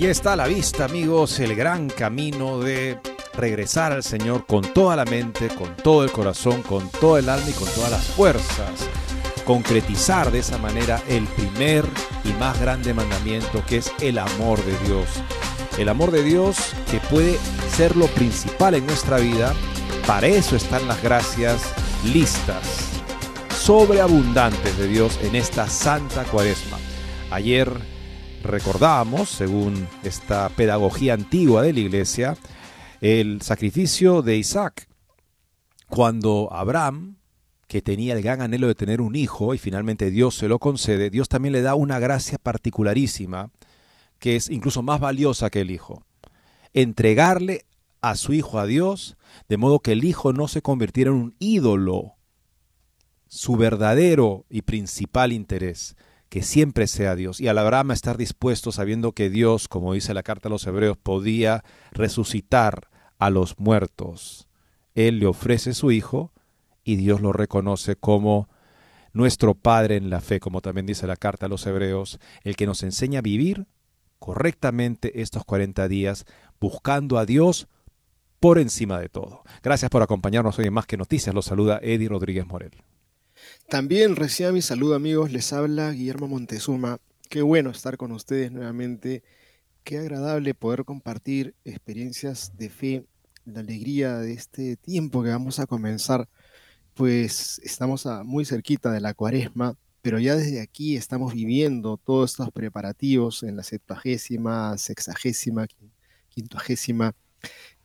Y está a la vista, amigos, el gran camino de regresar al Señor con toda la mente, con todo el corazón, con todo el alma y con todas las fuerzas. Concretizar de esa manera el primer y más grande mandamiento que es el amor de Dios. El amor de Dios que puede ser lo principal en nuestra vida. Para eso están las gracias listas, sobreabundantes de Dios en esta santa cuaresma. Ayer recordábamos, según esta pedagogía antigua de la iglesia, el sacrificio de Isaac, cuando Abraham, que tenía el gran anhelo de tener un hijo y finalmente Dios se lo concede, Dios también le da una gracia particularísima que es incluso más valiosa que el hijo. Entregarle a su hijo a Dios, de modo que el hijo no se convirtiera en un ídolo, su verdadero y principal interés que siempre sea Dios. Y al Abraham estar dispuesto sabiendo que Dios, como dice la carta a los hebreos, podía resucitar a los muertos. Él le ofrece su hijo y Dios lo reconoce como nuestro Padre en la fe, como también dice la carta a los hebreos, el que nos enseña a vivir correctamente estos 40 días, buscando a Dios por encima de todo. Gracias por acompañarnos hoy en Más que Noticias. Los saluda Eddie Rodríguez Morel. También reciba mi saludo amigos, les habla Guillermo Montezuma. Qué bueno estar con ustedes nuevamente. Qué agradable poder compartir experiencias de fe, la alegría de este tiempo que vamos a comenzar. Pues estamos muy cerquita de la cuaresma, pero ya desde aquí estamos viviendo todos estos preparativos en la septuagésima, sexagésima, quintuagésima.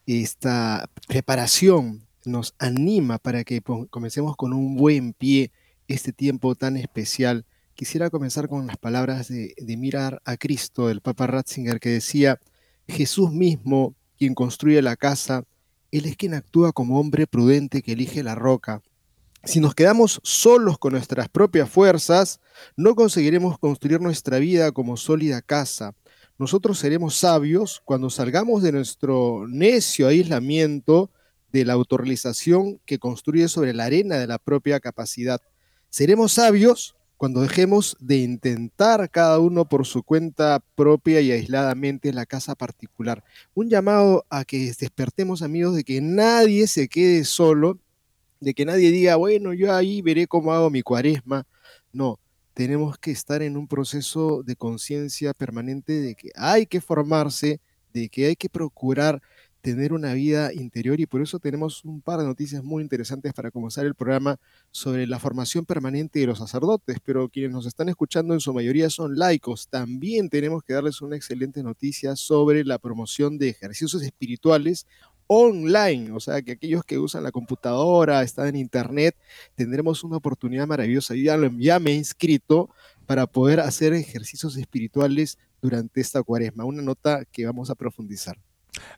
Esta preparación nos anima para que comencemos con un buen pie este tiempo tan especial. Quisiera comenzar con las palabras de, mirar a Cristo del Papa Ratzinger que decía, Jesús mismo, quien construye la casa, Él es quien actúa como hombre prudente que elige la roca. Si nos quedamos solos con nuestras propias fuerzas, no conseguiremos construir nuestra vida como sólida casa. Nosotros seremos sabios cuando salgamos de nuestro necio aislamiento de la autorrealización que construye sobre la arena de la propia capacidad. Seremos sabios cuando dejemos de intentar cada uno por su cuenta propia y aisladamente la casa particular. Un llamado a que despertemos amigos de que nadie se quede solo, de que nadie diga, bueno, yo ahí veré cómo hago mi cuaresma. No, tenemos que estar en un proceso de conciencia permanente de que hay que formarse, de que hay que procurar tener una vida interior y por eso tenemos un par de noticias muy interesantes para comenzar el programa sobre la formación permanente de los sacerdotes, pero quienes nos están escuchando en su mayoría son laicos. También tenemos que darles una excelente noticia sobre la promoción de ejercicios espirituales online, o sea que aquellos que usan la computadora, están en internet, tendremos una oportunidad maravillosa. Yo ya, ya me he inscrito para poder hacer ejercicios espirituales durante esta cuaresma, una nota que vamos a profundizar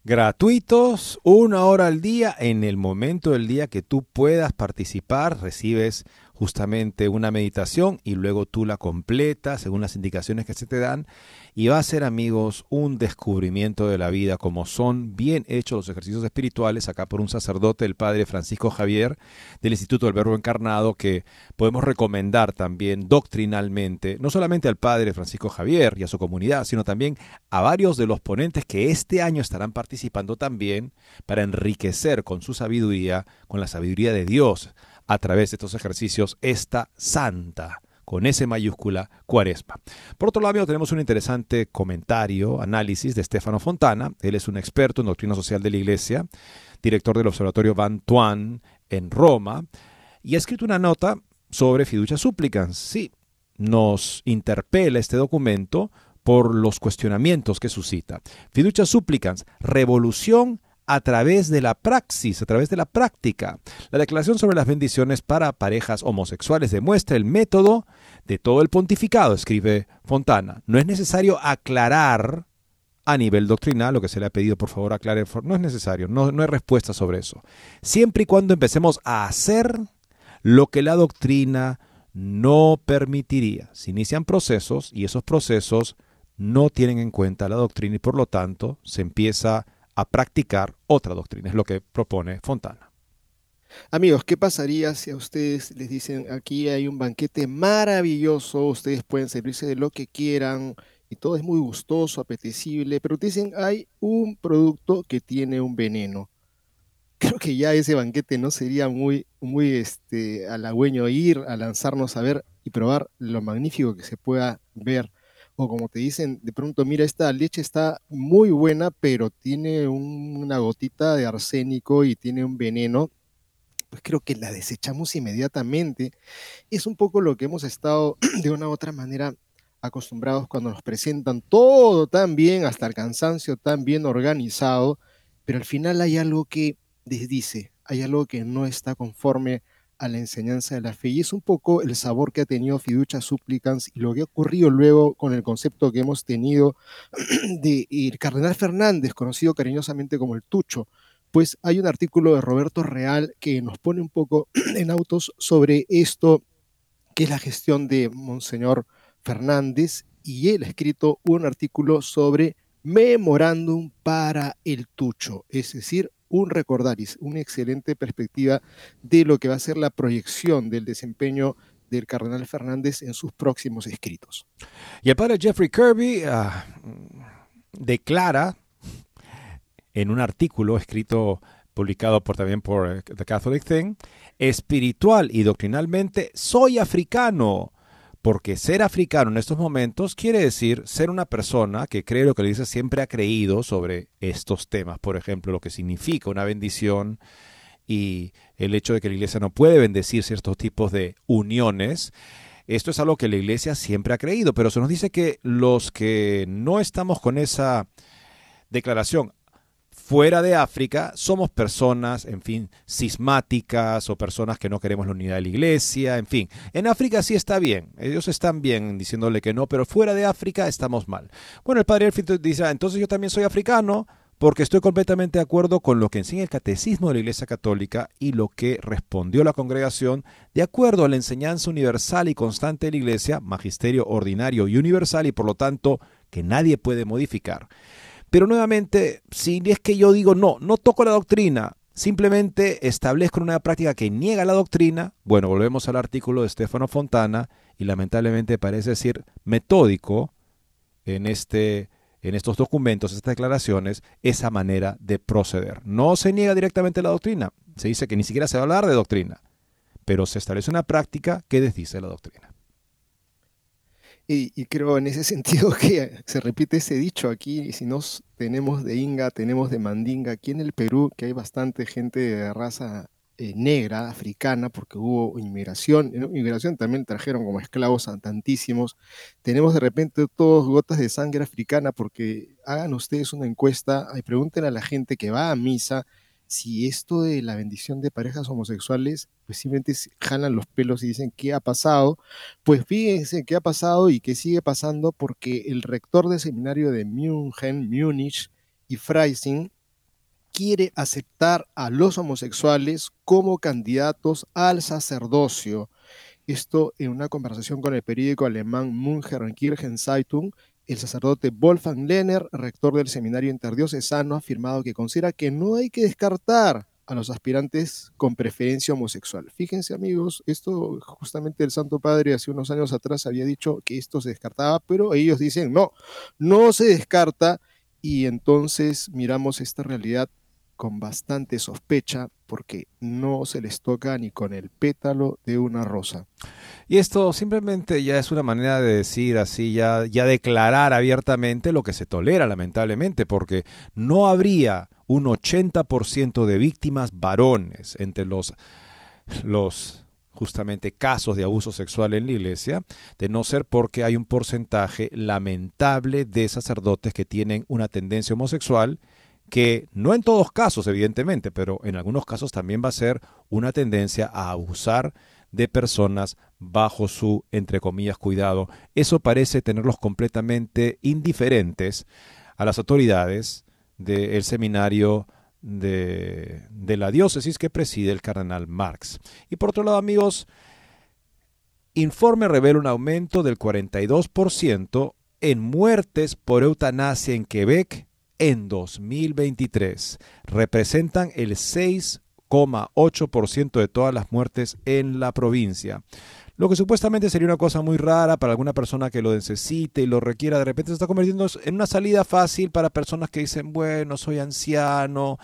gratuitos, una hora al día, en el momento del día que tú puedas participar, recibes justamente una meditación y luego tú la completas según las indicaciones que se te dan y va a ser amigos un descubrimiento de la vida como son bien hechos los ejercicios espirituales acá por un sacerdote el padre Francisco Javier del Instituto del Verbo Encarnado que podemos recomendar también doctrinalmente no solamente al padre Francisco Javier y a su comunidad sino también a varios de los ponentes que este año estarán participando también para enriquecer con su sabiduría con la sabiduría de Dios a través de estos ejercicios esta santa con S mayúscula, Cuaresma. Por otro lado, tenemos un interesante comentario, análisis de Stefano Fontana. Él es un experto en doctrina social de la Iglesia, director del Observatorio Van Tuan en Roma, y ha escrito una nota sobre fiducia supplicans. Sí, nos interpela este documento por los cuestionamientos que suscita. Fiducia supplicans, revolución a través de la praxis, a través de la práctica. La declaración sobre las bendiciones para parejas homosexuales demuestra el método de todo el pontificado, escribe Fontana. No es necesario aclarar a nivel doctrinal lo que se le ha pedido, por favor, aclare. No es necesario, no, no hay respuesta sobre eso. Siempre y cuando empecemos a hacer lo que la doctrina no permitiría. Se inician procesos y esos procesos no tienen en cuenta la doctrina y por lo tanto se empieza a practicar otra doctrina, es lo que propone Fontana. Amigos, ¿qué pasaría si a ustedes les dicen aquí hay un banquete maravilloso, ustedes pueden servirse de lo que quieran y todo es muy gustoso, apetecible, pero dicen hay un producto que tiene un veneno? Creo que ya ese banquete no sería muy, muy este, halagüeño ir a lanzarnos a ver y probar lo magnífico que se pueda ver o como te dicen, de pronto, mira, esta leche está muy buena, pero tiene una gotita de arsénico y tiene un veneno, pues creo que la desechamos inmediatamente. Es un poco lo que hemos estado de una u otra manera acostumbrados cuando nos presentan todo tan bien, hasta el cansancio tan bien organizado, pero al final hay algo que desdice, hay algo que no está conforme a la enseñanza de la fe. Y es un poco el sabor que ha tenido Fiducia Supplicans y lo que ha ocurrido luego con el concepto que hemos tenido de el Cardenal Fernández, conocido cariñosamente como el Tucho. Pues hay un artículo de Roberto Real que nos pone un poco en autos sobre esto, que es la gestión de Monseñor Fernández, y él ha escrito un artículo sobre memorándum para el Tucho, es decir, un recordaris, una excelente perspectiva de lo que va a ser la proyección del desempeño del cardenal Fernández en sus próximos escritos. Y el padre Jeffrey Kirby ah, declara en un artículo escrito publicado por, también por eh, The Catholic Thing, espiritual y doctrinalmente soy africano porque ser africano en estos momentos quiere decir ser una persona que cree lo que la iglesia siempre ha creído sobre estos temas. Por ejemplo, lo que significa una bendición y el hecho de que la iglesia no puede bendecir ciertos tipos de uniones. Esto es algo que la iglesia siempre ha creído, pero se nos dice que los que no estamos con esa declaración fuera de África somos personas, en fin, cismáticas o personas que no queremos la unidad de la iglesia, en fin. En África sí está bien, ellos están bien diciéndole que no, pero fuera de África estamos mal. Bueno, el padre Elfito dice, ah, entonces yo también soy africano porque estoy completamente de acuerdo con lo que enseña el catecismo de la Iglesia Católica y lo que respondió la congregación de acuerdo a la enseñanza universal y constante de la Iglesia, magisterio ordinario y universal y por lo tanto que nadie puede modificar. Pero nuevamente, si es que yo digo, no, no toco la doctrina, simplemente establezco una práctica que niega la doctrina, bueno, volvemos al artículo de Stefano Fontana y lamentablemente parece decir metódico en, este, en estos documentos, estas declaraciones, esa manera de proceder. No se niega directamente la doctrina, se dice que ni siquiera se va a hablar de doctrina, pero se establece una práctica que desdice la doctrina. Y, creo en ese sentido que se repite ese dicho aquí, si nos tenemos de Inga, tenemos de Mandinga, aquí en el Perú, que hay bastante gente de raza eh, negra, africana, porque hubo inmigración, inmigración también trajeron como esclavos a tantísimos, tenemos de repente todos gotas de sangre africana, porque hagan ustedes una encuesta y pregunten a la gente que va a misa, si esto de la bendición de parejas homosexuales, pues simplemente jalan los pelos y dicen qué ha pasado, pues fíjense qué ha pasado y qué sigue pasando porque el rector del seminario de München, Múnich y Freising quiere aceptar a los homosexuales como candidatos al sacerdocio. Esto en una conversación con el periódico alemán München Kirchenzeitung, el sacerdote Wolfgang Lehner, rector del seminario interdiocesano, ha afirmado que considera que no hay que descartar a los aspirantes con preferencia homosexual. Fíjense amigos, esto justamente el Santo Padre hace unos años atrás había dicho que esto se descartaba, pero ellos dicen no, no se descarta y entonces miramos esta realidad con bastante sospecha porque no se les toca ni con el pétalo de una rosa. Y esto simplemente ya es una manera de decir así, ya, ya declarar abiertamente lo que se tolera, lamentablemente, porque no habría un 80% de víctimas varones entre los, los justamente casos de abuso sexual en la iglesia, de no ser porque hay un porcentaje lamentable de sacerdotes que tienen una tendencia homosexual que no en todos casos, evidentemente, pero en algunos casos también va a ser una tendencia a abusar de personas bajo su, entre comillas, cuidado. Eso parece tenerlos completamente indiferentes a las autoridades del seminario de, de, la diócesis que preside el cardenal Marx. Y por otro lado, amigos, informe revela un aumento del 42% en muertes por eutanasia en Quebec en 2023. Representan el 6,8% de todas las muertes en la provincia. Lo que supuestamente sería una cosa muy rara para alguna persona que lo necesite y lo requiera, de repente se está convirtiendo en una salida fácil para personas que dicen, bueno, soy anciano,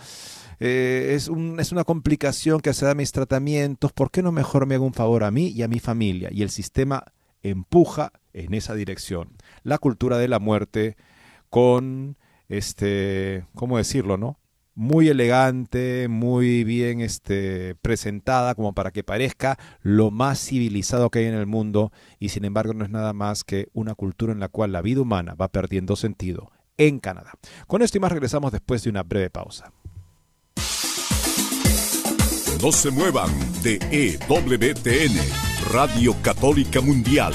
eh, es, es, una complicación que se da mis tratamientos, ¿por qué no mejor me hago un favor a mí y a mi familia? Y el sistema empuja en esa dirección. La cultura de la muerte con este, ¿cómo decirlo, no? Muy elegante, muy bien este, presentada, como para que parezca lo más civilizado que hay en el mundo, y sin embargo no es nada más que una cultura en la cual la vida humana va perdiendo sentido en Canadá. Con esto y más regresamos después de una breve pausa. No se muevan de EWTN, Radio Católica Mundial.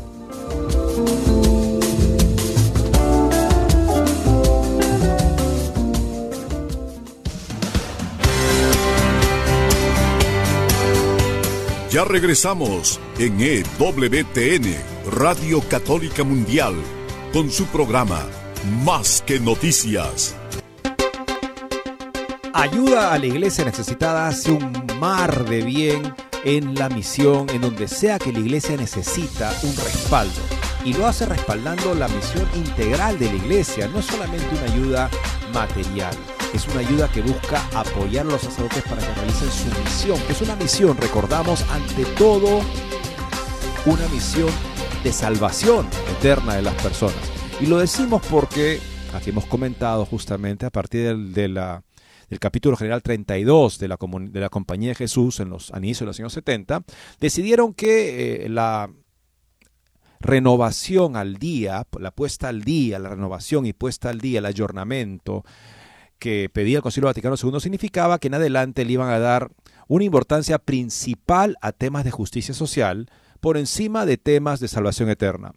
Ya regresamos en EWTN, Radio Católica Mundial, con su programa Más que Noticias. Ayuda a la iglesia necesitada hace un mar de bien en la misión, en donde sea que la iglesia necesita un respaldo. Y lo hace respaldando la misión integral de la iglesia, no solamente una ayuda material es una ayuda que busca apoyar a los sacerdotes para que realicen su misión, es una misión, recordamos, ante todo, una misión de salvación eterna de las personas. Y lo decimos porque, aquí hemos comentado justamente a partir del, del capítulo general 32 de la, de la Compañía de Jesús en los inicios de los años 70, decidieron que eh, la renovación al día, la puesta al día, la renovación y puesta al día, el ayornamiento, que pedía el Concilio Vaticano II significaba que en adelante le iban a dar una importancia principal a temas de justicia social por encima de temas de salvación eterna.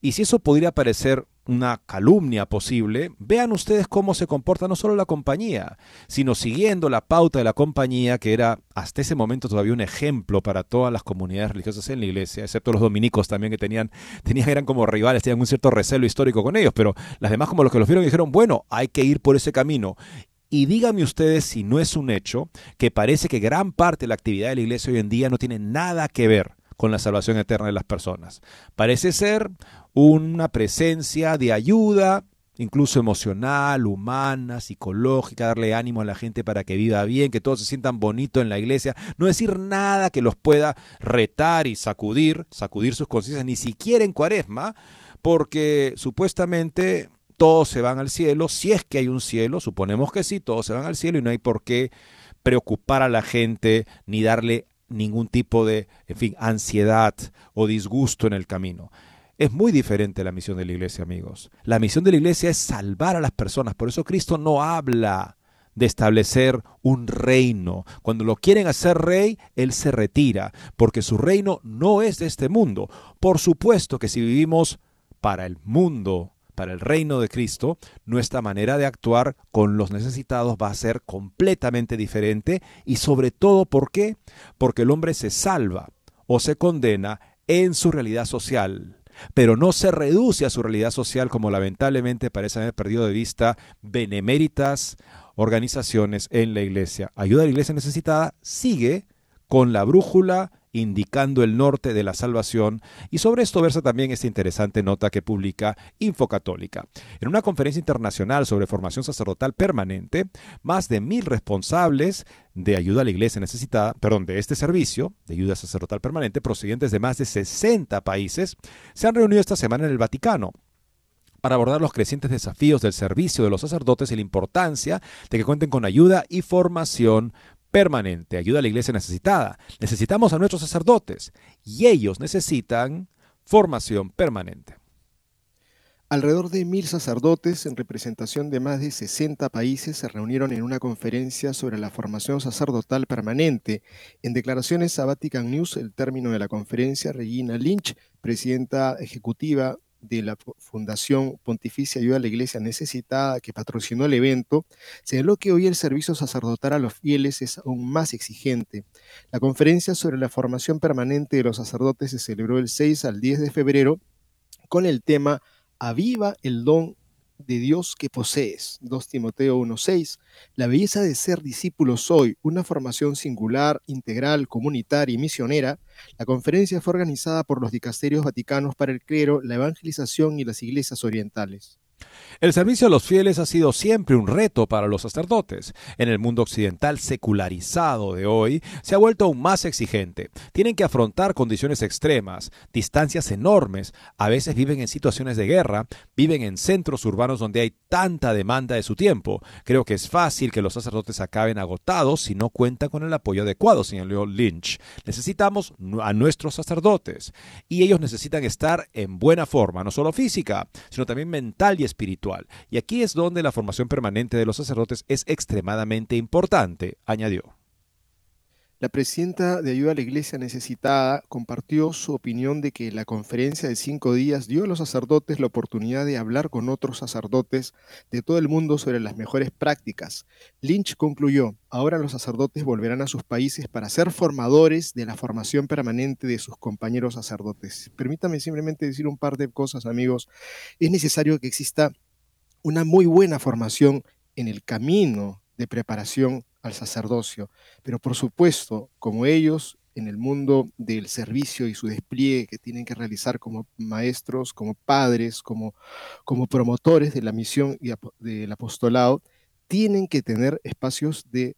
Y si eso podría parecer una calumnia posible, vean ustedes cómo se comporta no solo la compañía, sino siguiendo la pauta de la compañía, que era hasta ese momento todavía un ejemplo para todas las comunidades religiosas en la iglesia, excepto los dominicos también que tenían, tenían eran como rivales, tenían un cierto recelo histórico con ellos, pero las demás como los que los vieron dijeron, bueno, hay que ir por ese camino. Y díganme ustedes si no es un hecho que parece que gran parte de la actividad de la iglesia hoy en día no tiene nada que ver con la salvación eterna de las personas. Parece ser una presencia de ayuda, incluso emocional, humana, psicológica, darle ánimo a la gente para que viva bien, que todos se sientan bonito en la iglesia, no decir nada que los pueda retar y sacudir, sacudir sus conciencias, ni siquiera en cuaresma, porque supuestamente todos se van al cielo, si es que hay un cielo, suponemos que sí, todos se van al cielo y no hay por qué preocupar a la gente ni darle ningún tipo de, en fin, ansiedad o disgusto en el camino. Es muy diferente la misión de la iglesia, amigos. La misión de la iglesia es salvar a las personas. Por eso Cristo no habla de establecer un reino. Cuando lo quieren hacer rey, Él se retira, porque su reino no es de este mundo. Por supuesto que si vivimos para el mundo, para el reino de Cristo, nuestra manera de actuar con los necesitados va a ser completamente diferente y sobre todo, ¿por qué? Porque el hombre se salva o se condena en su realidad social pero no se reduce a su realidad social como lamentablemente parece haber perdido de vista beneméritas organizaciones en la iglesia. Ayuda a la iglesia necesitada sigue con la brújula indicando el norte de la salvación, y sobre esto versa también esta interesante nota que publica Infocatólica. En una conferencia internacional sobre formación sacerdotal permanente, más de mil responsables de ayuda a la iglesia necesitada, perdón, de este servicio de ayuda sacerdotal permanente, procedentes de más de 60 países, se han reunido esta semana en el Vaticano para abordar los crecientes desafíos del servicio de los sacerdotes y la importancia de que cuenten con ayuda y formación permanente, ayuda a la iglesia necesitada. Necesitamos a nuestros sacerdotes y ellos necesitan formación permanente. Alrededor de mil sacerdotes en representación de más de 60 países se reunieron en una conferencia sobre la formación sacerdotal permanente. En declaraciones a Vatican News, el término de la conferencia, Regina Lynch, presidenta ejecutiva de la Fundación Pontificia Ayuda a la Iglesia Necesitada, que patrocinó el evento, señaló que hoy el servicio sacerdotal a los fieles es aún más exigente. La conferencia sobre la formación permanente de los sacerdotes se celebró el 6 al 10 de febrero con el tema Aviva el don de Dios que posees. 2 Timoteo 1.6. La belleza de ser discípulos hoy, una formación singular, integral, comunitaria y misionera. La conferencia fue organizada por los dicasterios vaticanos para el clero, la evangelización y las iglesias orientales. El servicio a los fieles ha sido siempre un reto para los sacerdotes. En el mundo occidental secularizado de hoy, se ha vuelto aún más exigente. Tienen que afrontar condiciones extremas, distancias enormes, a veces viven en situaciones de guerra, viven en centros urbanos donde hay tanta demanda de su tiempo. Creo que es fácil que los sacerdotes acaben agotados si no cuentan con el apoyo adecuado, señaló Lynch. Necesitamos a nuestros sacerdotes y ellos necesitan estar en buena forma, no solo física, sino también mental y espiritual. Y aquí es donde la formación permanente de los sacerdotes es extremadamente importante, añadió. La presidenta de Ayuda a la Iglesia Necesitada compartió su opinión de que la conferencia de cinco días dio a los sacerdotes la oportunidad de hablar con otros sacerdotes de todo el mundo sobre las mejores prácticas. Lynch concluyó, ahora los sacerdotes volverán a sus países para ser formadores de la formación permanente de sus compañeros sacerdotes. Permítame simplemente decir un par de cosas, amigos. Es necesario que exista una muy buena formación en el camino de preparación al sacerdocio. Pero por supuesto, como ellos en el mundo del servicio y su despliegue que tienen que realizar como maestros, como padres, como, como promotores de la misión y del apostolado, tienen que tener espacios de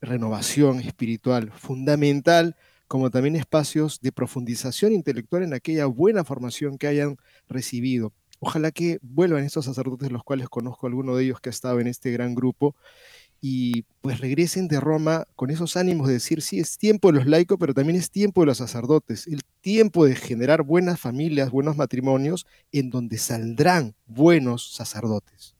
renovación espiritual fundamental, como también espacios de profundización intelectual en aquella buena formación que hayan recibido. Ojalá que vuelvan estos sacerdotes, los cuales conozco alguno de ellos que ha estado en este gran grupo, y pues regresen de Roma con esos ánimos de decir, sí, es tiempo de los laicos, pero también es tiempo de los sacerdotes, el tiempo de generar buenas familias, buenos matrimonios, en donde saldrán buenos sacerdotes.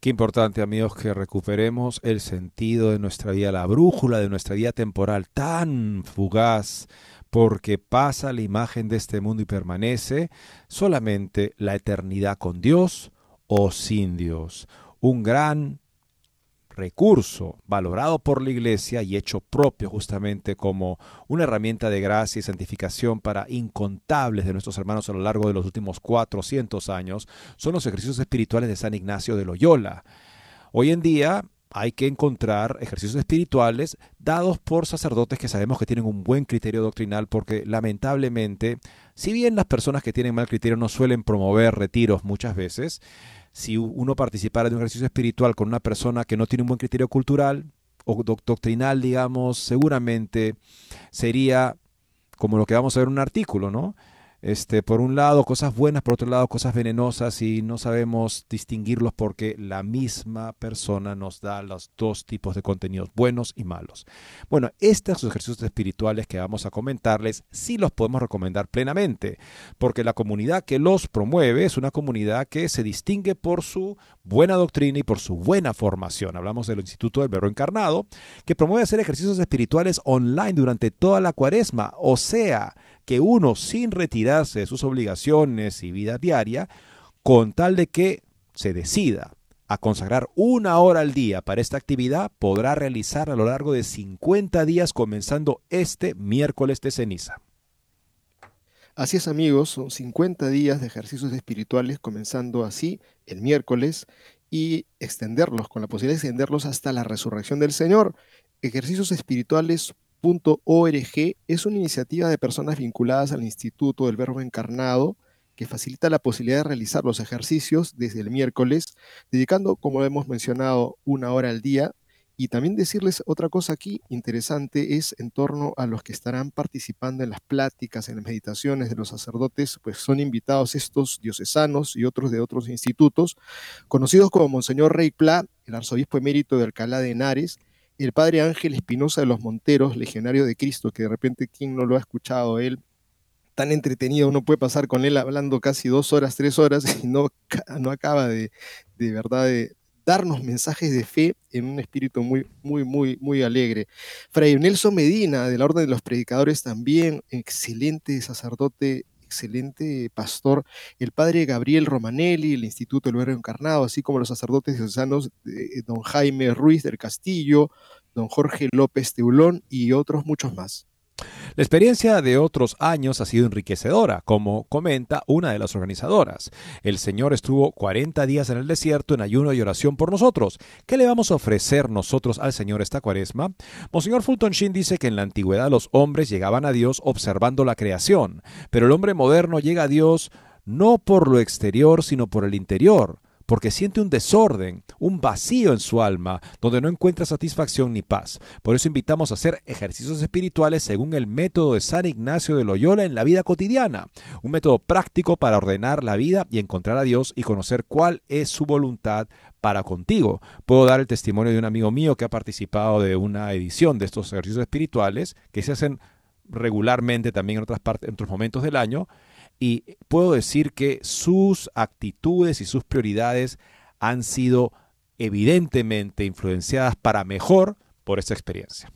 Qué importante, amigos, que recuperemos el sentido de nuestra vida, la brújula de nuestra vida temporal tan fugaz, porque pasa la imagen de este mundo y permanece solamente la eternidad con Dios o sin Dios. Un gran recurso valorado por la Iglesia y hecho propio justamente como una herramienta de gracia y santificación para incontables de nuestros hermanos a lo largo de los últimos 400 años, son los ejercicios espirituales de San Ignacio de Loyola. Hoy en día hay que encontrar ejercicios espirituales dados por sacerdotes que sabemos que tienen un buen criterio doctrinal porque lamentablemente, si bien las personas que tienen mal criterio no suelen promover retiros muchas veces, si uno participara de un ejercicio espiritual con una persona que no tiene un buen criterio cultural o doctrinal, digamos, seguramente sería como lo que vamos a ver en un artículo, ¿no? Este, por un lado cosas buenas, por otro lado cosas venenosas y no sabemos distinguirlos porque la misma persona nos da los dos tipos de contenidos, buenos y malos. Bueno, estos ejercicios espirituales que vamos a comentarles sí los podemos recomendar plenamente, porque la comunidad que los promueve es una comunidad que se distingue por su buena doctrina y por su buena formación. Hablamos del Instituto del Verbo Encarnado, que promueve hacer ejercicios espirituales online durante toda la cuaresma, o sea, que uno sin retirarse de sus obligaciones y vida diaria, con tal de que se decida a consagrar una hora al día para esta actividad, podrá realizar a lo largo de 50 días comenzando este miércoles de ceniza. Así es amigos, son 50 días de ejercicios espirituales comenzando así el miércoles y extenderlos, con la posibilidad de extenderlos hasta la resurrección del Señor. Ejercicios espirituales .org es una iniciativa de personas vinculadas al Instituto del Verbo Encarnado que facilita la posibilidad de realizar los ejercicios desde el miércoles, dedicando, como hemos mencionado, una hora al día. Y también decirles otra cosa aquí interesante es en torno a los que estarán participando en las pláticas, en las meditaciones de los sacerdotes, pues son invitados estos diocesanos y otros de otros institutos, conocidos como Monseñor Rey Pla, el arzobispo emérito de Alcalá de Henares, el padre Ángel Espinosa de los Monteros, legionario de Cristo, que de repente quien no lo ha escuchado, él tan entretenido, uno puede pasar con él hablando casi dos horas, tres horas y no, no acaba de, de verdad de darnos mensajes de fe en un espíritu muy, muy, muy, muy alegre. Fray Nelson Medina, de la Orden de los Predicadores, también excelente sacerdote excelente pastor, el padre Gabriel Romanelli, el Instituto del Verbo Encarnado, así como los sacerdotes diocesanos de don Jaime Ruiz del Castillo, don Jorge López Teulón y otros muchos más. La experiencia de otros años ha sido enriquecedora, como comenta una de las organizadoras. El Señor estuvo 40 días en el desierto en ayuno y oración por nosotros. ¿Qué le vamos a ofrecer nosotros al Señor esta cuaresma? Monseñor Fulton Sheen dice que en la antigüedad los hombres llegaban a Dios observando la creación, pero el hombre moderno llega a Dios no por lo exterior, sino por el interior porque siente un desorden, un vacío en su alma, donde no encuentra satisfacción ni paz. Por eso invitamos a hacer ejercicios espirituales según el método de San Ignacio de Loyola en la vida cotidiana, un método práctico para ordenar la vida y encontrar a Dios y conocer cuál es su voluntad para contigo. Puedo dar el testimonio de un amigo mío que ha participado de una edición de estos ejercicios espirituales que se hacen regularmente también en otras partes, en otros momentos del año y puedo decir que sus actitudes y sus prioridades han sido evidentemente influenciadas para mejor por esta experiencia.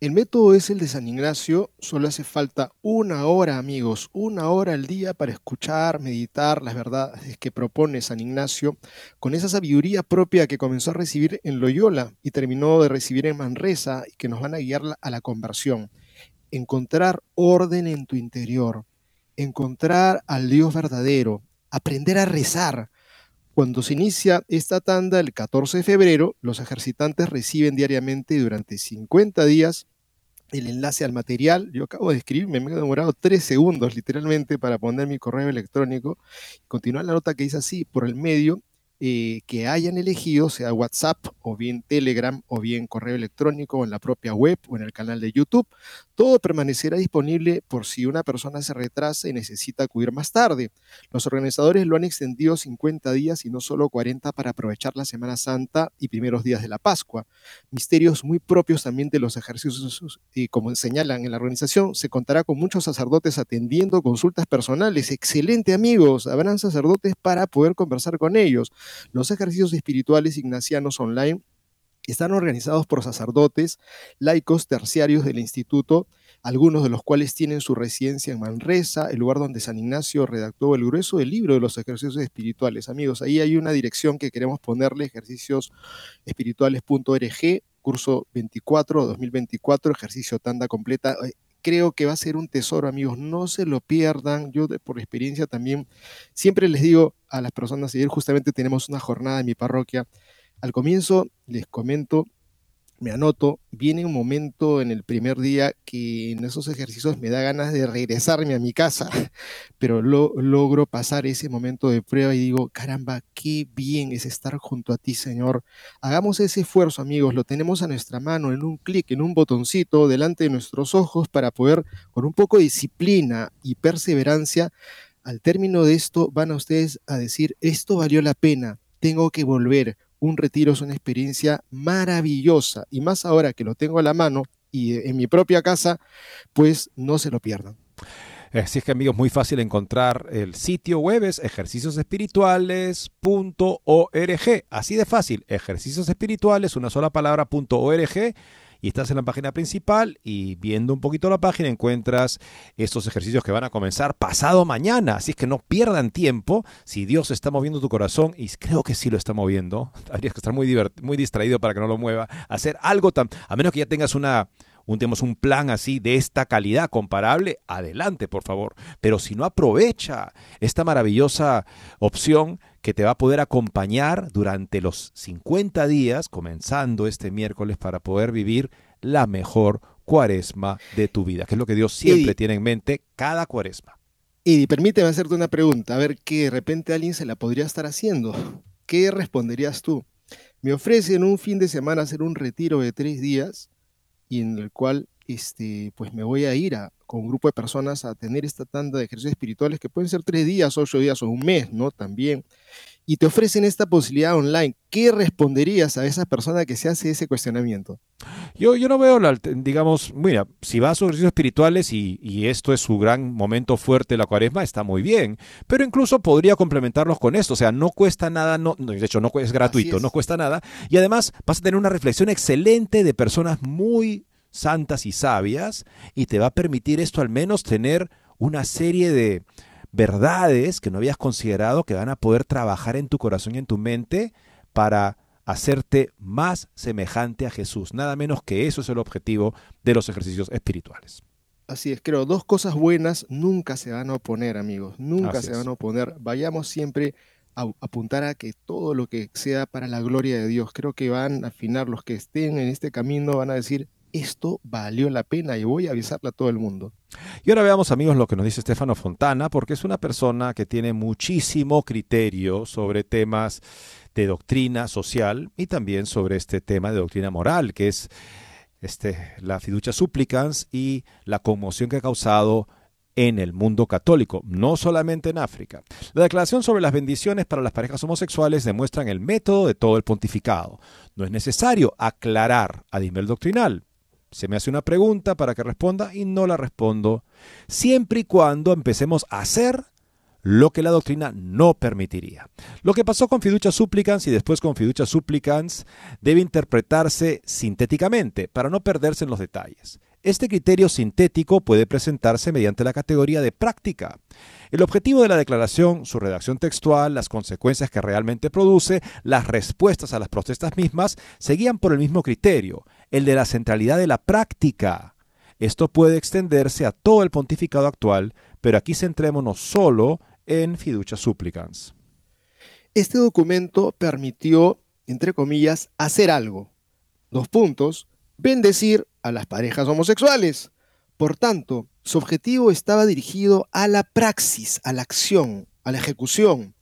El método es el de San Ignacio, solo hace falta una hora, amigos, una hora al día para escuchar, meditar las verdades que propone San Ignacio, con esa sabiduría propia que comenzó a recibir en Loyola y terminó de recibir en Manresa y que nos van a guiar a la conversión. Encontrar orden en tu interior, encontrar al Dios verdadero, aprender a rezar. Cuando se inicia esta tanda el 14 de febrero, los ejercitantes reciben diariamente durante 50 días el enlace al material. Yo acabo de escribir, me he demorado tres segundos literalmente para poner mi correo electrónico. Continúa la nota que dice así, por el medio que hayan elegido, sea WhatsApp o bien Telegram o bien correo electrónico o en la propia web o en el canal de YouTube. Todo permanecerá disponible por si una persona se retrasa y necesita acudir más tarde. Los organizadores lo han extendido 50 días y no solo 40 para aprovechar la Semana Santa y primeros días de la Pascua. Misterios muy propios también de los ejercicios y como señalan en la organización, se contará con muchos sacerdotes atendiendo consultas personales. Excelente amigos, habrán sacerdotes para poder conversar con ellos. Los ejercicios espirituales ignacianos online están organizados por sacerdotes, laicos terciarios del instituto, algunos de los cuales tienen su residencia en Manresa, el lugar donde San Ignacio redactó el grueso del libro de los ejercicios espirituales. Amigos, ahí hay una dirección que queremos ponerle, ejerciciosespirituales.org, curso 24, 2024, ejercicio tanda completa creo que va a ser un tesoro, amigos. No se lo pierdan. Yo, por experiencia, también siempre les digo a las personas, ayer justamente tenemos una jornada en mi parroquia. Al comienzo les comento me anoto, viene un momento en el primer día que en esos ejercicios me da ganas de regresarme a mi casa, pero lo, logro pasar ese momento de prueba y digo, caramba, qué bien es estar junto a ti, Señor. Hagamos ese esfuerzo, amigos, lo tenemos a nuestra mano, en un clic, en un botoncito, delante de nuestros ojos, para poder, con un poco de disciplina y perseverancia, al término de esto van a ustedes a decir, esto valió la pena, tengo que volver un retiro es una experiencia maravillosa y más ahora que lo tengo a la mano y en mi propia casa, pues no se lo pierdan. Así es que amigos, muy fácil encontrar el sitio web es ejerciciosespirituales.org. Así de fácil, ejercicios espirituales, una sola palabra.org y estás en la página principal y viendo un poquito la página encuentras estos ejercicios que van a comenzar pasado mañana. Así es que no pierdan tiempo. Si Dios está moviendo tu corazón, y creo que sí lo está moviendo, habrías que estar muy, muy distraído para que no lo mueva. Hacer algo tan. A menos que ya tengas una un, un plan así de esta calidad comparable, adelante, por favor. Pero si no aprovecha esta maravillosa opción que te va a poder acompañar durante los 50 días, comenzando este miércoles, para poder vivir la mejor cuaresma de tu vida, que es lo que Dios siempre tiene en mente cada cuaresma. Y permíteme hacerte una pregunta, a ver que de repente alguien se la podría estar haciendo. ¿Qué responderías tú? Me ofrecen un fin de semana hacer un retiro de tres días y en el cual este, pues me voy a ir a, con un grupo de personas a tener esta tanda de ejercicios espirituales que pueden ser tres días, ocho días o un mes, ¿no? También. Y te ofrecen esta posibilidad online. ¿Qué responderías a esa persona que se hace ese cuestionamiento? Yo, yo no veo, la, digamos, mira, si va a sus ejercicios espirituales y, y, esto es su gran momento fuerte, la cuaresma, está muy bien. Pero incluso podría complementarlos con esto. O sea, no cuesta nada, no, de hecho, no es gratuito, no cuesta nada. Y además vas a tener una reflexión excelente de personas muy santas y sabias y te va a permitir esto al menos tener una serie de verdades que no habías considerado que van a poder trabajar en tu corazón y en tu mente para hacerte más semejante a Jesús. Nada menos que eso es el objetivo de los ejercicios espirituales. Así es, creo, dos cosas buenas nunca se van a oponer, amigos, nunca se van a oponer. Vayamos siempre a apuntar a que todo lo que sea para la gloria de Dios, creo que van a afinar los que estén en este camino, van a decir, esto valió la pena y voy a avisarle a todo el mundo. Y ahora veamos amigos lo que nos dice Estefano Fontana, porque es una persona que tiene muchísimo criterio sobre temas de doctrina social y también sobre este tema de doctrina moral, que es este, la fiducia supplicans y la conmoción que ha causado en el mundo católico, no solamente en África. La declaración sobre las bendiciones para las parejas homosexuales demuestran el método de todo el pontificado. No es necesario aclarar a nivel doctrinal se me hace una pregunta para que responda y no la respondo, siempre y cuando empecemos a hacer lo que la doctrina no permitiría. Lo que pasó con fiducia supplicans y después con fiducia supplicans debe interpretarse sintéticamente para no perderse en los detalles. Este criterio sintético puede presentarse mediante la categoría de práctica. El objetivo de la declaración, su redacción textual, las consecuencias que realmente produce, las respuestas a las protestas mismas, seguían por el mismo criterio, el de la centralidad de la práctica. Esto puede extenderse a todo el pontificado actual, pero aquí centrémonos solo en fiducia supplicans. Este documento permitió, entre comillas, hacer algo. Dos puntos bendecir a las parejas homosexuales. Por tanto, su objetivo estaba dirigido a la praxis, a la acción, a la ejecución.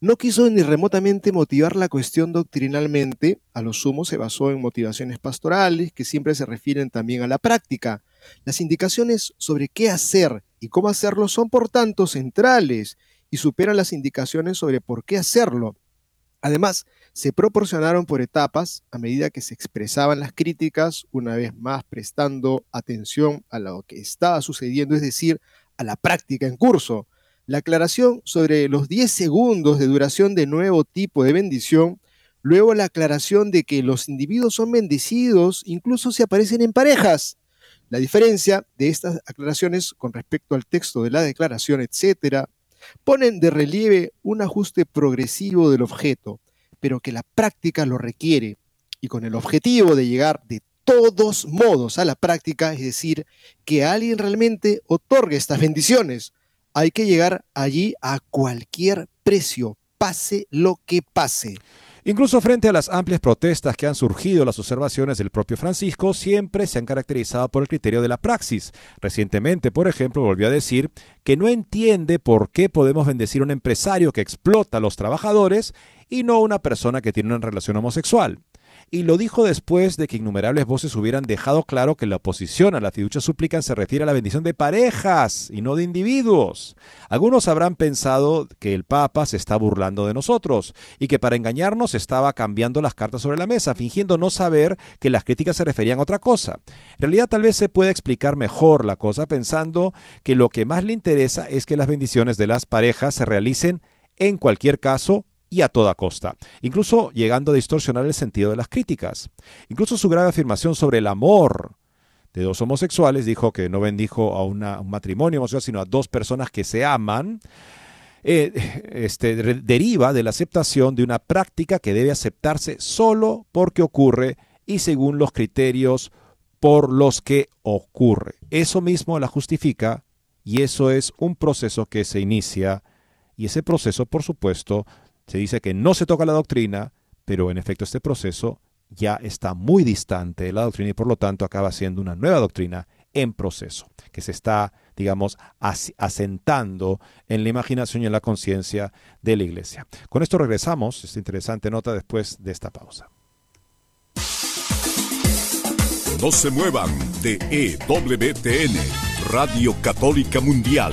No quiso ni remotamente motivar la cuestión doctrinalmente, a lo sumo se basó en motivaciones pastorales que siempre se refieren también a la práctica. Las indicaciones sobre qué hacer y cómo hacerlo son por tanto centrales y superan las indicaciones sobre por qué hacerlo. Además, se proporcionaron por etapas a medida que se expresaban las críticas, una vez más prestando atención a lo que estaba sucediendo, es decir, a la práctica en curso. La aclaración sobre los 10 segundos de duración de nuevo tipo de bendición, luego la aclaración de que los individuos son bendecidos incluso si aparecen en parejas. La diferencia de estas aclaraciones con respecto al texto de la declaración, etcétera, ponen de relieve un ajuste progresivo del objeto, pero que la práctica lo requiere, y con el objetivo de llegar de todos modos a la práctica, es decir, que alguien realmente otorgue estas bendiciones. Hay que llegar allí a cualquier precio, pase lo que pase. Incluso frente a las amplias protestas que han surgido, las observaciones del propio Francisco siempre se han caracterizado por el criterio de la praxis. Recientemente, por ejemplo, volvió a decir que no entiende por qué podemos bendecir a un empresario que explota a los trabajadores y no a una persona que tiene una relación homosexual y lo dijo después de que innumerables voces hubieran dejado claro que la oposición a la fiducia súplica se refiere a la bendición de parejas y no de individuos. Algunos habrán pensado que el Papa se está burlando de nosotros y que para engañarnos estaba cambiando las cartas sobre la mesa, fingiendo no saber que las críticas se referían a otra cosa. En realidad tal vez se puede explicar mejor la cosa pensando que lo que más le interesa es que las bendiciones de las parejas se realicen en cualquier caso y a toda costa, incluso llegando a distorsionar el sentido de las críticas. Incluso su grave afirmación sobre el amor de dos homosexuales, dijo que no bendijo a un matrimonio homosexual, sino a dos personas que se aman, eh, este, deriva de la aceptación de una práctica que debe aceptarse solo porque ocurre y según los criterios por los que ocurre. Eso mismo la justifica y eso es un proceso que se inicia y ese proceso, por supuesto, se dice que no se toca la doctrina, pero en efecto este proceso ya está muy distante de la doctrina y por lo tanto acaba siendo una nueva doctrina en proceso, que se está, digamos, asentando en la imaginación y en la conciencia de la iglesia. Con esto regresamos, esta interesante nota después de esta pausa. No se muevan de EWTN, Radio Católica Mundial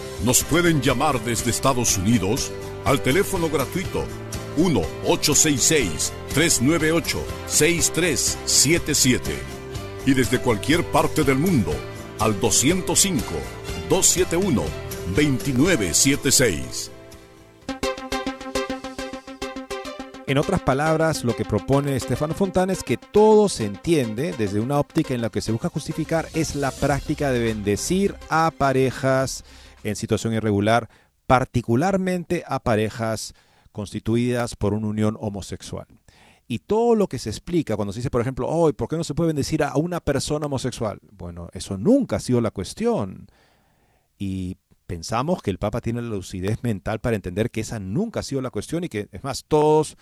nos pueden llamar desde Estados Unidos al teléfono gratuito 1-866-398-6377 y desde cualquier parte del mundo al 205-271-2976. En otras palabras, lo que propone Estefano Fontana es que todo se entiende desde una óptica en la que se busca justificar es la práctica de bendecir a parejas en situación irregular, particularmente a parejas constituidas por una unión homosexual. Y todo lo que se explica cuando se dice, por ejemplo, hoy, ¿por qué no se puede bendecir a una persona homosexual? Bueno, eso nunca ha sido la cuestión. Y pensamos que el Papa tiene la lucidez mental para entender que esa nunca ha sido la cuestión y que, es más, todos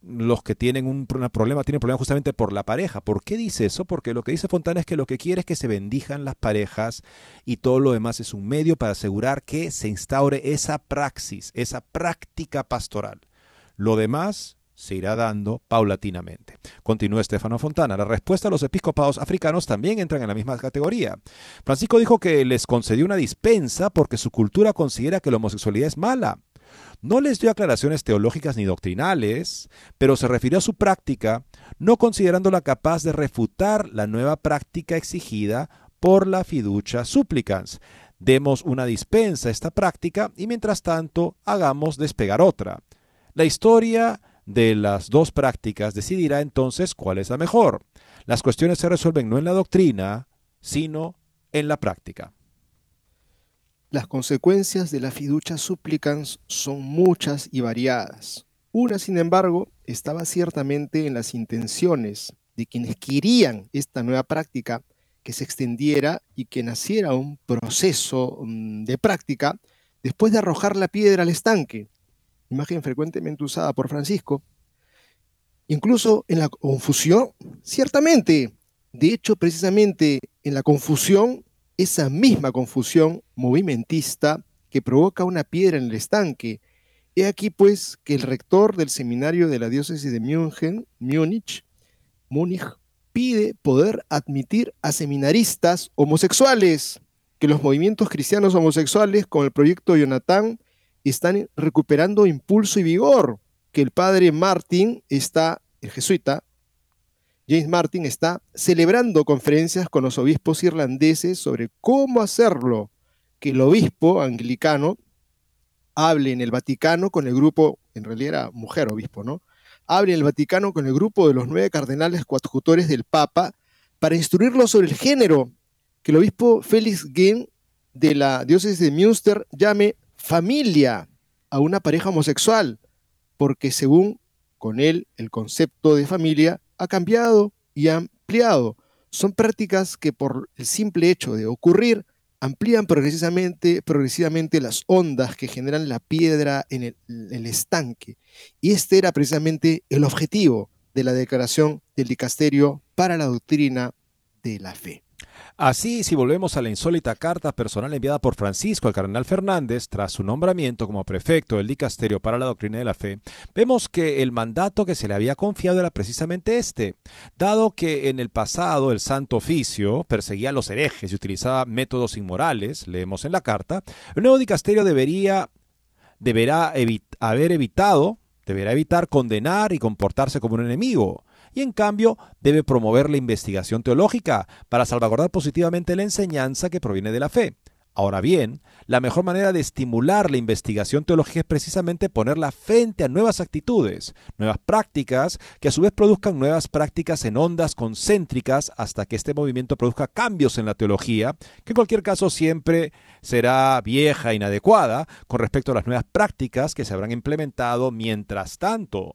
los que tienen un problema tienen problema justamente por la pareja. ¿Por qué dice eso? Porque lo que dice Fontana es que lo que quiere es que se bendijan las parejas y todo lo demás es un medio para asegurar que se instaure esa praxis, esa práctica pastoral. Lo demás se irá dando paulatinamente. Continúa Estefano Fontana. La respuesta a los episcopados africanos también entran en la misma categoría. Francisco dijo que les concedió una dispensa porque su cultura considera que la homosexualidad es mala. No les dio aclaraciones teológicas ni doctrinales, pero se refirió a su práctica, no considerándola capaz de refutar la nueva práctica exigida por la fiducia supplicans. Demos una dispensa a esta práctica y mientras tanto hagamos despegar otra. La historia de las dos prácticas decidirá entonces cuál es la mejor. Las cuestiones se resuelven no en la doctrina, sino en la práctica. Las consecuencias de la fiducia supplicans son muchas y variadas. Una, sin embargo, estaba ciertamente en las intenciones de quienes querían esta nueva práctica que se extendiera y que naciera un proceso mm, de práctica después de arrojar la piedra al estanque, imagen frecuentemente usada por Francisco. Incluso en la confusión, ciertamente, de hecho, precisamente en la confusión, esa misma confusión movimentista que provoca una piedra en el estanque. He aquí pues que el rector del seminario de la diócesis de München, Múnich, Múnich, pide poder admitir a seminaristas homosexuales, que los movimientos cristianos homosexuales con el proyecto Jonathan están recuperando impulso y vigor, que el padre Martin está, el jesuita, James Martin está celebrando conferencias con los obispos irlandeses sobre cómo hacerlo, que el obispo anglicano hable en el Vaticano con el grupo, en realidad era mujer obispo, ¿no? Hable en el Vaticano con el grupo de los nueve cardenales coadjutores del Papa para instruirlos sobre el género, que el obispo Félix Guin de la diócesis de Münster llame familia a una pareja homosexual, porque según con él el concepto de familia ha cambiado y ha ampliado. Son prácticas que por el simple hecho de ocurrir amplían progresivamente, progresivamente las ondas que generan la piedra en el, el, estanque. Y este era precisamente el objetivo de la declaración del dicasterio para la doctrina de la fe. Así, si volvemos a la insólita carta personal enviada por Francisco al cardenal Fernández tras su nombramiento como prefecto del dicasterio para la doctrina de la fe, vemos que el mandato que se le había confiado era precisamente este, dado que en el pasado el Santo Oficio perseguía a los herejes y utilizaba métodos inmorales, leemos en la carta, el nuevo dicasterio debería deberá haber evitado, deberá evitar condenar y comportarse como un enemigo y en cambio debe promover la investigación teológica para salvaguardar positivamente la enseñanza que proviene de la fe. Ahora bien, la mejor manera de estimular la investigación teológica es precisamente ponerla frente a nuevas actitudes, nuevas prácticas, que a su vez produzcan nuevas prácticas en ondas concéntricas hasta que este movimiento produzca cambios en la teología, que en cualquier caso siempre será vieja e inadecuada con respecto a las nuevas prácticas que se habrán implementado mientras tanto.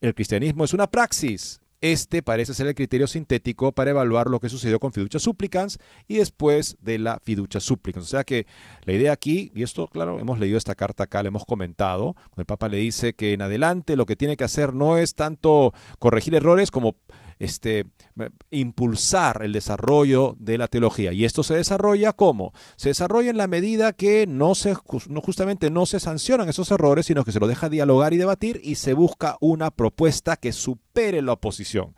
El cristianismo es una praxis, este parece ser el criterio sintético para evaluar lo que sucedió con fiducia supplicans y después de la fiducia supplicans. O sea que la idea aquí, y esto, claro, hemos leído esta carta acá, le hemos comentado, el Papa le dice que en adelante lo que tiene que hacer no es tanto corregir errores como este, impulsar el desarrollo de la teología. Y esto se desarrolla ¿cómo? Se desarrolla en la medida que no se, no, justamente no se sancionan esos errores, sino que se lo deja dialogar y debatir y se busca una propuesta que supere la oposición.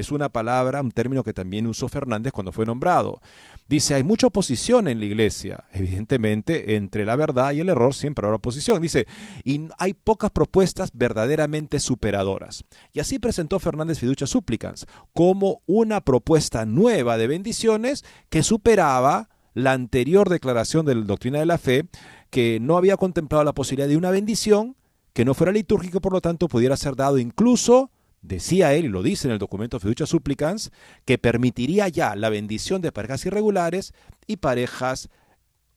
Es una palabra, un término que también usó Fernández cuando fue nombrado. Dice, hay mucha oposición en la iglesia. Evidentemente, entre la verdad y el error siempre habrá oposición. Dice, y hay pocas propuestas verdaderamente superadoras. Y así presentó Fernández Fiducia Supplicans como una propuesta nueva de bendiciones que superaba la anterior declaración de la doctrina de la fe, que no había contemplado la posibilidad de una bendición que no fuera litúrgica, por lo tanto pudiera ser dado incluso decía él, y lo dice en el documento Fiducia Supplicans, que permitiría ya la bendición de parejas irregulares y parejas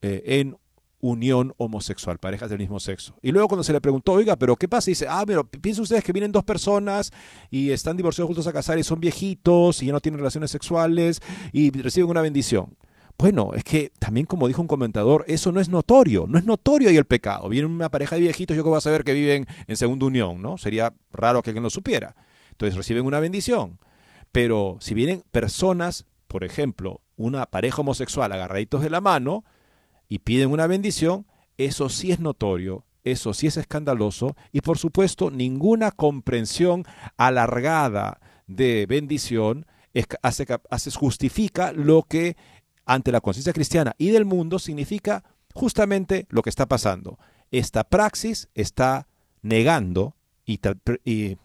eh, en unión homosexual, parejas del mismo sexo. Y luego cuando se le preguntó, oiga, pero ¿qué pasa? dice, ah, pero piensen ustedes que vienen dos personas y están divorciados juntos a casar y son viejitos y ya no tienen relaciones sexuales y reciben una bendición. Bueno, es que también como dijo un comentador, eso no es notorio, no es notorio ahí el pecado. Viene una pareja de viejitos, yo que voy a saber que viven en segunda unión, ¿no? Sería raro que alguien lo supiera. Entonces reciben una bendición. Pero si vienen personas, por ejemplo, una pareja homosexual agarraditos de la mano y piden una bendición, eso sí es notorio, eso sí es escandaloso y por supuesto ninguna comprensión alargada de bendición hace, justifica lo que ante la conciencia cristiana y del mundo significa justamente lo que está pasando. Esta praxis está negando y, y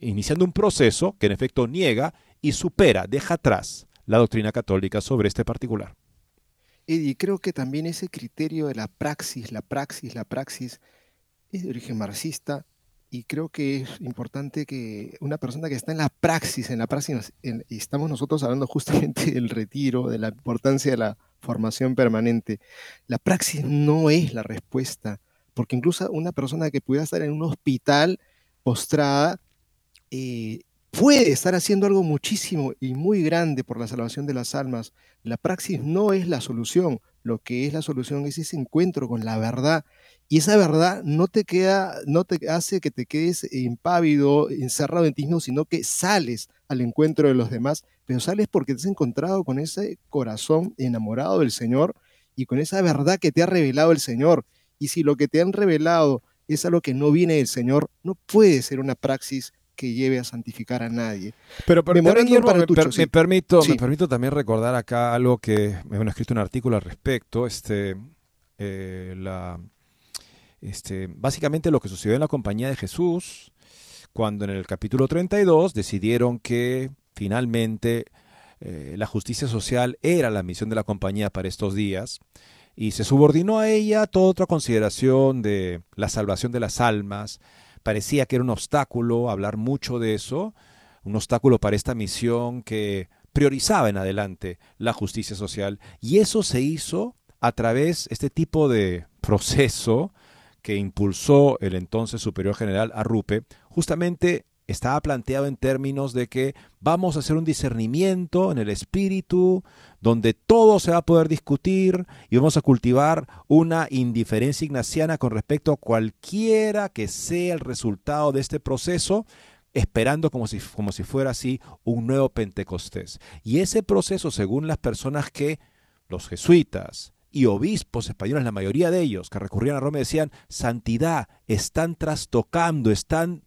iniciando un proceso que en efecto niega y supera, deja atrás la doctrina católica sobre este particular. Y creo que también ese criterio de la praxis, la praxis, la praxis, es de origen marxista y creo que es importante que una persona que está en la praxis, en la praxis, y estamos nosotros hablando justamente del retiro, de la importancia de la formación permanente, la praxis no es la respuesta, porque incluso una persona que pudiera estar en un hospital postrada, eh, puede estar haciendo algo muchísimo y muy grande por la salvación de las almas. La praxis no es la solución, lo que es la solución es ese encuentro con la verdad. Y esa verdad no te queda, no te hace que te quedes impávido, encerrado en ti mismo, sino que sales al encuentro de los demás, pero sales porque te has encontrado con ese corazón enamorado del Señor y con esa verdad que te ha revelado el Señor. Y si lo que te han revelado es algo que no viene del Señor, no puede ser una praxis que lleve a santificar a nadie. Pero, me, permito, me permito también recordar acá algo que me han escrito un artículo al respecto. Este, eh, la, este, básicamente lo que sucedió en la compañía de Jesús, cuando en el capítulo 32 decidieron que finalmente eh, la justicia social era la misión de la compañía para estos días y se subordinó a ella toda otra consideración de la salvación de las almas, parecía que era un obstáculo hablar mucho de eso, un obstáculo para esta misión que priorizaba en adelante la justicia social. Y eso se hizo a través este tipo de proceso que impulsó el entonces superior general Arrupe, justamente estaba planteado en términos de que vamos a hacer un discernimiento en el espíritu, donde todo se va a poder discutir y vamos a cultivar una indiferencia ignaciana con respecto a cualquiera que sea el resultado de este proceso, esperando como si, como si fuera así un nuevo Pentecostés. Y ese proceso, según las personas que los jesuitas, y obispos españoles, la mayoría de ellos que recurrían a Roma decían, santidad, están trastocando, están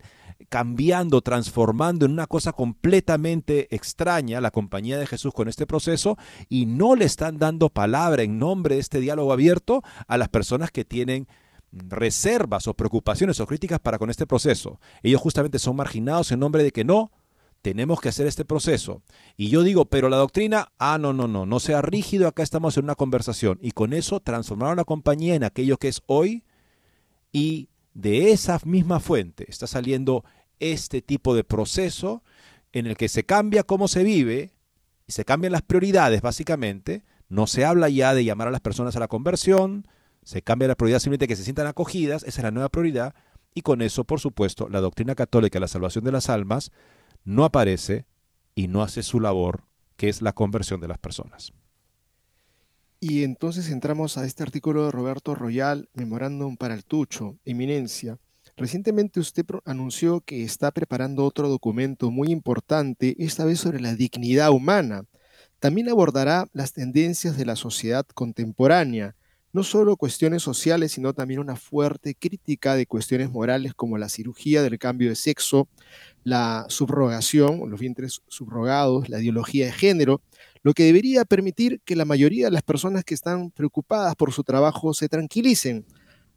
cambiando, transformando en una cosa completamente extraña la compañía de Jesús con este proceso y no le están dando palabra en nombre de este diálogo abierto a las personas que tienen reservas o preocupaciones o críticas para con este proceso. Ellos justamente son marginados en nombre de que no, tenemos que hacer este proceso. Y yo digo, pero la doctrina, ah, no, no, no, no sea rígido, acá estamos en una conversación. Y con eso transformaron la compañía en aquello que es hoy y de esa misma fuente está saliendo este tipo de proceso en el que se cambia cómo se vive y se cambian las prioridades básicamente. No se habla ya de llamar a las personas a la conversión, se cambia la prioridad simplemente que se sientan acogidas, esa es la nueva prioridad, y con eso, por supuesto, la doctrina católica, la salvación de las almas, no aparece y no hace su labor, que es la conversión de las personas. Y entonces entramos a este artículo de Roberto Royal, Memorándum para el Tucho, Eminencia. Recientemente usted anunció que está preparando otro documento muy importante, esta vez sobre la dignidad humana. También abordará las tendencias de la sociedad contemporánea, no solo cuestiones sociales, sino también una fuerte crítica de cuestiones morales como la cirugía del cambio de sexo, la subrogación, los vientres subrogados, la ideología de género, lo que debería permitir que la mayoría de las personas que están preocupadas por su trabajo se tranquilicen.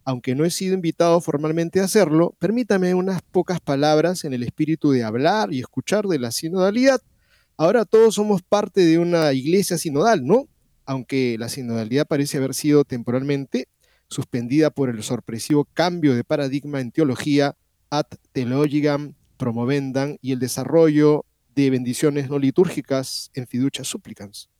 Aunque no he sido invitado formalmente a hacerlo, permítame unas pocas palabras en el espíritu de hablar y escuchar de la sinodalidad. Ahora todos somos parte de una iglesia sinodal, ¿no? Aunque la sinodalidad parece haber sido temporalmente suspendida por el sorpresivo cambio de paradigma en teología ad theologicam promovendan y el desarrollo de bendiciones no litúrgicas en fiducia supplicans.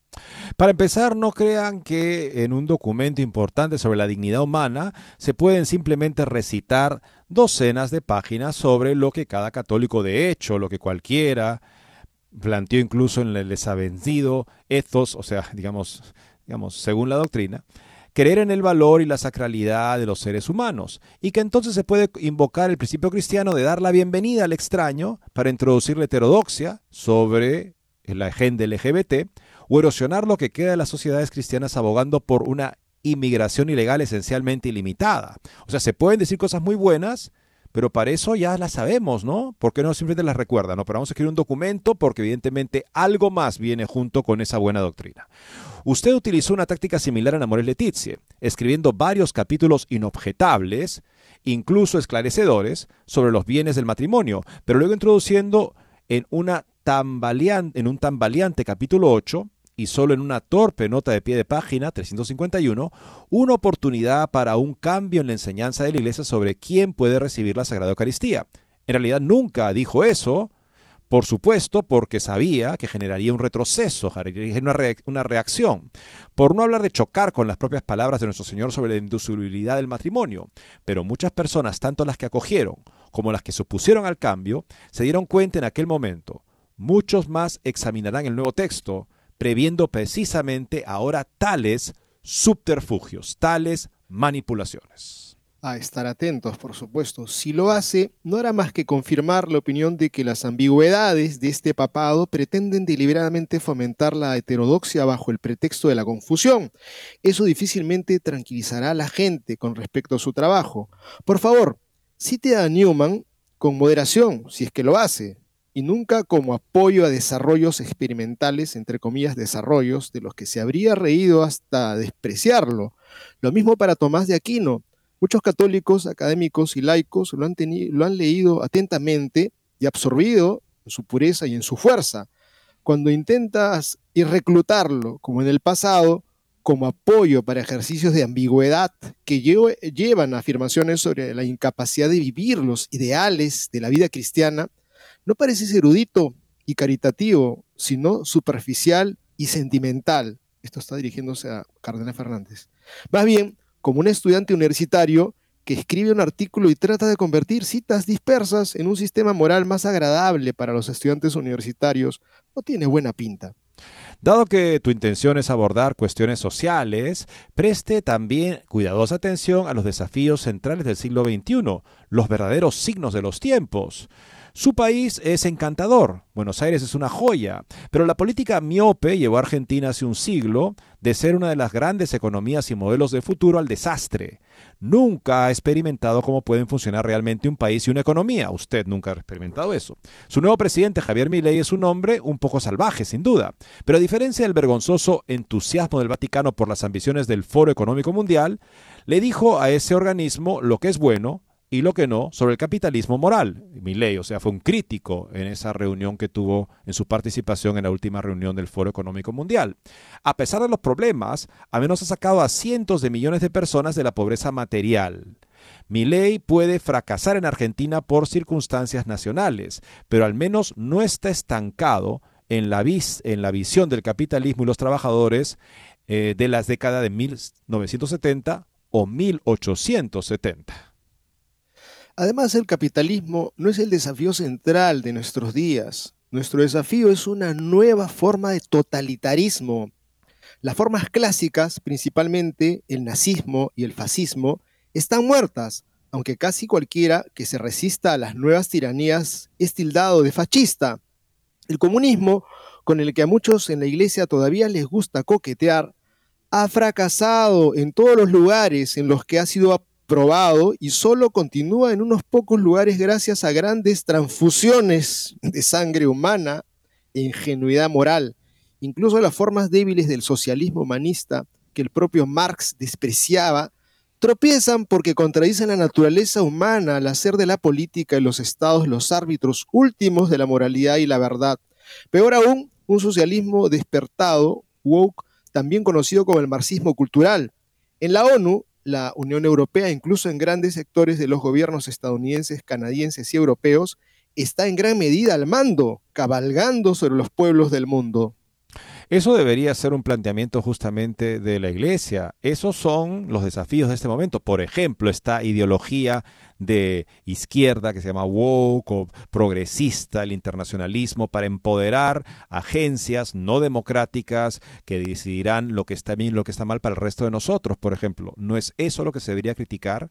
Para empezar, no crean que en un documento importante sobre la dignidad humana se pueden simplemente recitar docenas de páginas sobre lo que cada católico de hecho, lo que cualquiera planteó incluso en el desavencido ethos, o sea, digamos, digamos, según la doctrina, creer en el valor y la sacralidad de los seres humanos, y que entonces se puede invocar el principio cristiano de dar la bienvenida al extraño para introducir la heterodoxia sobre la agenda LGBT, o erosionar lo que queda de las sociedades cristianas abogando por una inmigración ilegal esencialmente ilimitada. O sea, se pueden decir cosas muy buenas, pero para eso ya las sabemos, ¿no? ¿Por qué no simplemente las recuerdan? ¿no? Pero vamos a escribir un documento porque evidentemente algo más viene junto con esa buena doctrina. Usted utilizó una táctica similar en Amores Letizie, escribiendo varios capítulos inobjetables, incluso esclarecedores, sobre los bienes del matrimonio, pero luego introduciendo en, una en un tambaleante capítulo 8 y solo en una torpe nota de pie de página 351, una oportunidad para un cambio en la enseñanza de la Iglesia sobre quién puede recibir la Sagrada Eucaristía. En realidad nunca dijo eso, Por supuesto, porque sabía que generaría un retroceso, una, reacción. Por no hablar de chocar con las propias palabras de nuestro Señor sobre la indusolubilidad del matrimonio. Pero muchas personas, tanto las que acogieron como las que se opusieron al cambio, se dieron cuenta en aquel momento. Muchos más examinarán el nuevo texto, previendo precisamente ahora tales subterfugios, tales manipulaciones a estar atentos, por supuesto. Si lo hace, no hará más que confirmar la opinión de que las ambigüedades de este papado pretenden deliberadamente fomentar la heterodoxia bajo el pretexto de la confusión. Eso difícilmente tranquilizará a la gente con respecto a su trabajo. Por favor, cite a Newman con moderación, si es que lo hace, y nunca como apoyo a desarrollos experimentales, entre comillas, desarrollos de los que se habría reído hasta despreciarlo. Lo mismo para Tomás de Aquino Muchos católicos, académicos y laicos lo han, lo han leído atentamente y absorbido en su pureza y en su fuerza. Cuando intentas reclutarlo, como en el pasado, como apoyo para ejercicios de ambigüedad que llevan afirmaciones sobre la incapacidad de vivir los ideales de la vida cristiana, no pareces erudito y caritativo, sino superficial y sentimental. Esto está dirigiéndose a Cardenal Fernández. Más bien, como un estudiante universitario que escribe un artículo y trata de convertir citas dispersas en un sistema moral más agradable para los estudiantes universitarios, no tiene buena pinta. Dado que tu intención es abordar cuestiones sociales, preste también cuidadosa atención a los desafíos centrales del siglo XXI, los verdaderos signos de los tiempos. Su país es encantador, Buenos Aires es una joya, pero la política miope llevó a Argentina hace un siglo de ser una de las grandes economías y modelos de futuro al desastre. Nunca ha experimentado cómo pueden funcionar realmente un país y una economía. Usted nunca ha experimentado eso. Su nuevo presidente, Javier Milei, es un hombre un poco salvaje, sin duda, pero a diferencia del vergonzoso entusiasmo del Vaticano por las ambiciones del Foro Económico Mundial, le dijo a ese organismo lo que es bueno, y lo que no sobre el capitalismo moral. Milley, o sea, fue un crítico en esa reunión que tuvo en su participación en la última reunión del Foro Económico Mundial. A pesar de los problemas, al menos ha sacado a cientos de millones de personas de la pobreza material. Milley puede fracasar en Argentina por circunstancias nacionales, pero al menos no está estancado en la, en la visión del capitalismo y los trabajadores eh, de las décadas de 1970 o 1870. Además, el capitalismo no es el desafío central de nuestros días. Nuestro desafío es una nueva forma de totalitarismo. Las formas clásicas, principalmente el nazismo y el fascismo, están muertas, aunque casi cualquiera que se resista a las nuevas tiranías es tildado de fascista. El comunismo, con el que a muchos en la iglesia todavía les gusta coquetear, ha fracasado en todos los lugares en los que ha sido probado y solo continúa en unos pocos lugares gracias a grandes transfusiones de sangre humana e ingenuidad moral. Incluso las formas débiles del socialismo humanista que el propio Marx despreciaba tropiezan porque contradicen la naturaleza humana al hacer de la política y los estados los árbitros últimos de la moralidad y la verdad. Peor aún, un socialismo despertado, woke, también conocido como el marxismo cultural. En la ONU, la Unión Europea, incluso en grandes sectores de los gobiernos estadounidenses, canadienses y europeos, está en gran medida al mando, cabalgando sobre los pueblos del mundo. Eso debería ser un planteamiento justamente de la Iglesia. Esos son los desafíos de este momento. Por ejemplo, esta ideología de izquierda que se llama woke o progresista, el internacionalismo, para empoderar agencias no democráticas que decidirán lo que está bien y lo que está mal para el resto de nosotros, por ejemplo. ¿No es eso lo que se debería criticar?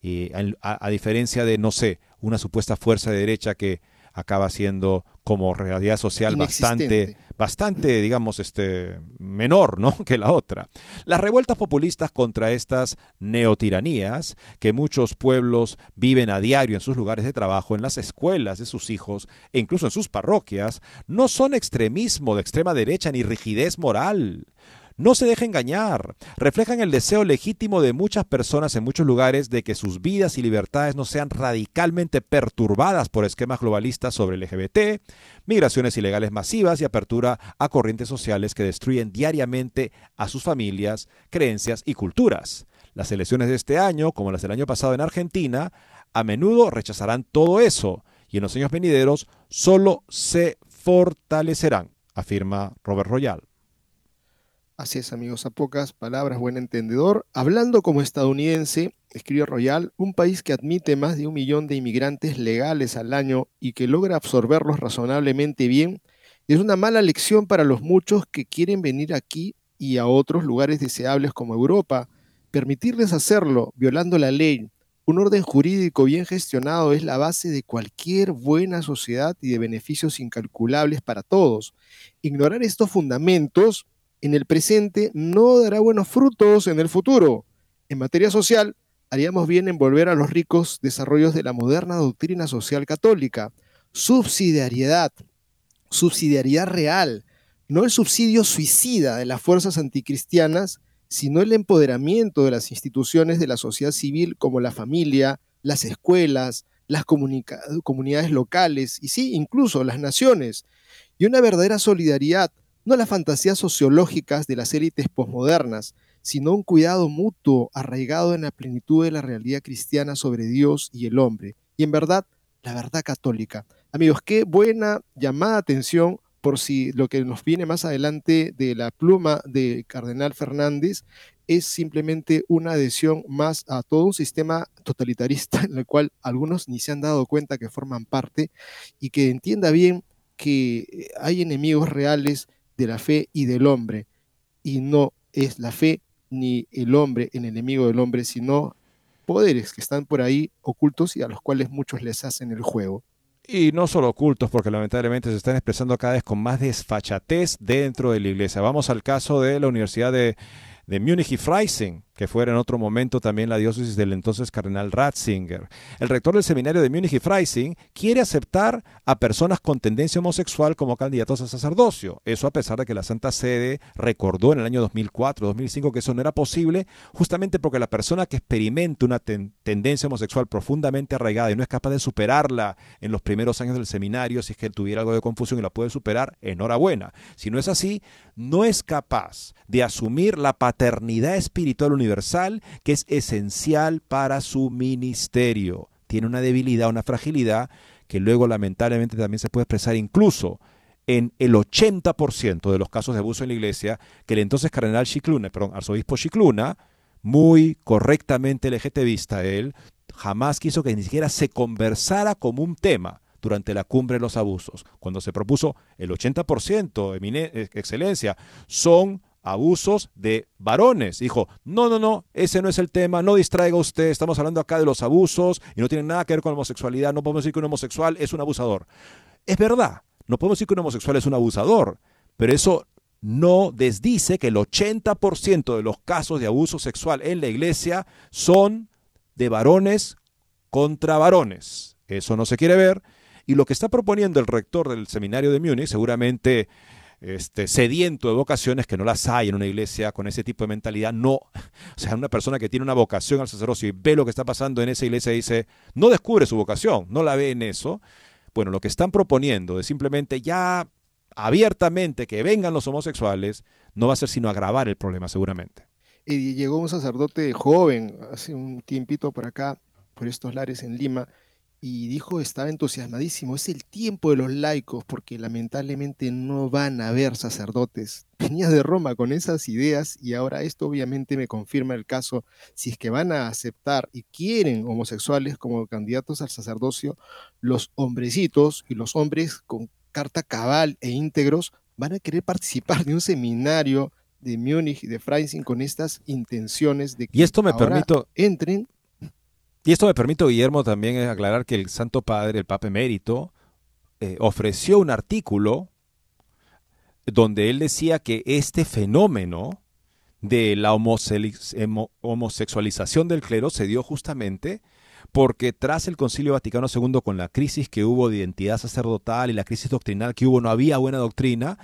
Eh, a, a diferencia de, no sé, una supuesta fuerza de derecha que acaba siendo como realidad social bastante, bastante, digamos, este, menor ¿no? que la otra. Las revueltas populistas contra estas neotiranías que muchos pueblos viven a diario en sus lugares de trabajo, en las escuelas de sus hijos e incluso en sus parroquias, no son extremismo de extrema derecha ni rigidez moral. No se deje engañar. Reflejan el deseo legítimo de muchas personas en muchos lugares de que sus vidas y libertades no sean radicalmente perturbadas por esquemas globalistas sobre LGBT, migraciones ilegales masivas y apertura a corrientes sociales que destruyen diariamente a sus familias, creencias y culturas. Las elecciones de este año, como las del año pasado en Argentina, a menudo rechazarán todo eso y en los años venideros solo se fortalecerán, afirma Robert Royal. Así es, amigos, a pocas palabras, buen entendedor. Hablando como estadounidense, escribe Royal, un país que admite más de un millón de inmigrantes legales al año y que logra absorberlos razonablemente bien, es una mala lección para los muchos que quieren venir aquí y a otros lugares deseables como Europa. Permitirles hacerlo, violando la ley, un orden jurídico bien gestionado es la base de cualquier buena sociedad y de beneficios incalculables para todos. Ignorar estos fundamentos en el presente no dará buenos frutos en el futuro. En materia social, haríamos bien en volver a los ricos desarrollos de la moderna doctrina social católica. Subsidiariedad, subsidiariedad real, no el subsidio suicida de las fuerzas anticristianas, sino el empoderamiento de las instituciones de la sociedad civil como la familia, las escuelas, las comunidades locales y sí, incluso las naciones, y una verdadera solidaridad no las fantasías sociológicas de las élites posmodernas, sino un cuidado mutuo arraigado en la plenitud de la realidad cristiana sobre Dios y el hombre, y en verdad, la verdad católica. Amigos, qué buena llamada atención por si lo que nos viene más adelante de la pluma de Cardenal Fernández es simplemente una adhesión más a todo un sistema totalitarista en el cual algunos ni se han dado cuenta que forman parte y que entienda bien que hay enemigos reales de la fe y del hombre. Y no es la fe ni el hombre el enemigo del hombre, sino poderes que están por ahí ocultos y a los cuales muchos les hacen el juego. Y no solo ocultos, porque lamentablemente se están expresando cada vez con más desfachatez dentro de la iglesia. Vamos al caso de la Universidad de, de Múnich y Freising, que fuera en otro momento también la diócesis del entonces cardenal Ratzinger. El rector del seminario de Múnich y Freising quiere aceptar a personas con tendencia homosexual como candidatos a sacerdocio. Eso a pesar de que la Santa Sede recordó en el año 2004, 2005 que eso no era posible, justamente porque la persona que experimenta una tendencia homosexual profundamente arraigada y no es capaz de superarla en los primeros años del seminario, si es que tuviera algo de confusión y la puede superar, enhorabuena. Si no es así, no es capaz de asumir la paternidad espiritual universal que es esencial para su ministerio. Tiene una debilidad, una fragilidad que luego lamentablemente también se puede expresar incluso en el 80% de los casos de abuso en la iglesia, que el entonces cardenal Chicluna, perdón, arzobispo Chicluna, muy correctamente LGTBista él, jamás quiso que ni siquiera se conversara como un tema durante la cumbre de los abusos. Cuando se propuso el 80%, eh, excelencia, son abusos de varones. Dijo, no, no, no, ese no es el tema, no distraiga usted, estamos hablando acá de los abusos y no tiene nada que ver con la homosexualidad, no podemos decir que un homosexual es un abusador. Es verdad, no podemos decir que un homosexual es un abusador, pero eso no desdice que el 80% de los casos de abuso sexual en la iglesia son de varones contra varones. Eso no se quiere ver. Y lo que está proponiendo el rector del seminario de Múnich, seguramente este, sediento de vocaciones que no las hay en una iglesia con ese tipo de mentalidad. No, o sea, una persona que tiene una vocación al sacerdocio y ve lo que está pasando en esa iglesia y dice, no descubre su vocación, no la ve en eso. Bueno, lo que están proponiendo de simplemente ya abiertamente que vengan los homosexuales, no va a ser sino agravar el problema seguramente. Y llegó un sacerdote joven hace un tiempito por acá, por estos lares en Lima, y dijo estaba entusiasmadísimo, es el tiempo de los laicos porque lamentablemente no van a haber sacerdotes. Venía de Roma con esas ideas y ahora esto obviamente me confirma el caso, si es que van a aceptar y quieren homosexuales como candidatos al sacerdocio, los hombrecitos y los hombres con carta cabal e íntegros van a querer participar de un seminario de Múnich y de Freising con estas intenciones de que y esto me permito entren y esto me permite, Guillermo, también aclarar que el Santo Padre, el Papa Emérito, eh, ofreció un artículo donde él decía que este fenómeno de la homosexualización del clero se dio justamente porque tras el Concilio Vaticano II, con la crisis que hubo de identidad sacerdotal y la crisis doctrinal que hubo, no había buena doctrina,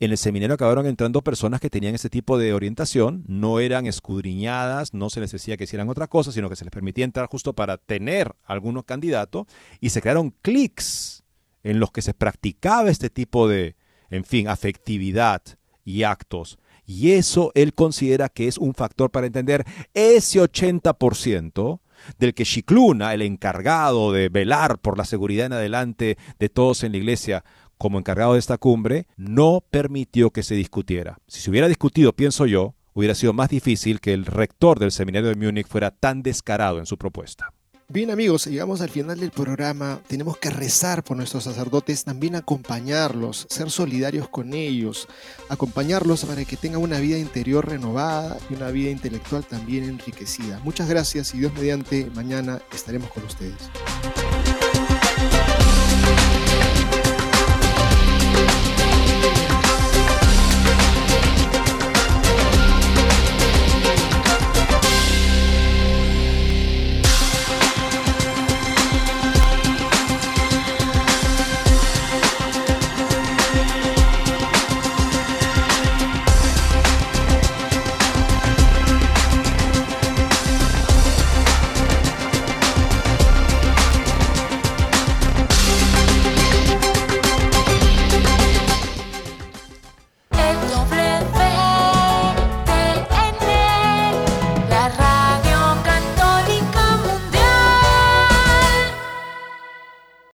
en el seminario acabaron entrando personas que tenían ese tipo de orientación, no eran escudriñadas, no se les decía que hicieran otra cosa, sino que se les permitía entrar justo para tener algunos candidatos y se crearon clics en los que se practicaba este tipo de, en fin, afectividad y actos. Y eso él considera que es un factor para entender ese 80% del que Chicluna, el encargado de velar por la seguridad en adelante de todos en la iglesia, como encargado de esta cumbre, no permitió que se discutiera. Si se hubiera discutido, pienso yo, hubiera sido más difícil que el rector del seminario de Múnich fuera tan descarado en su propuesta. Bien amigos, llegamos al final del programa. Tenemos que rezar por nuestros sacerdotes, también acompañarlos, ser solidarios con ellos, acompañarlos para que tengan una vida interior renovada y una vida intelectual también enriquecida. Muchas gracias y Dios mediante, mañana estaremos con ustedes.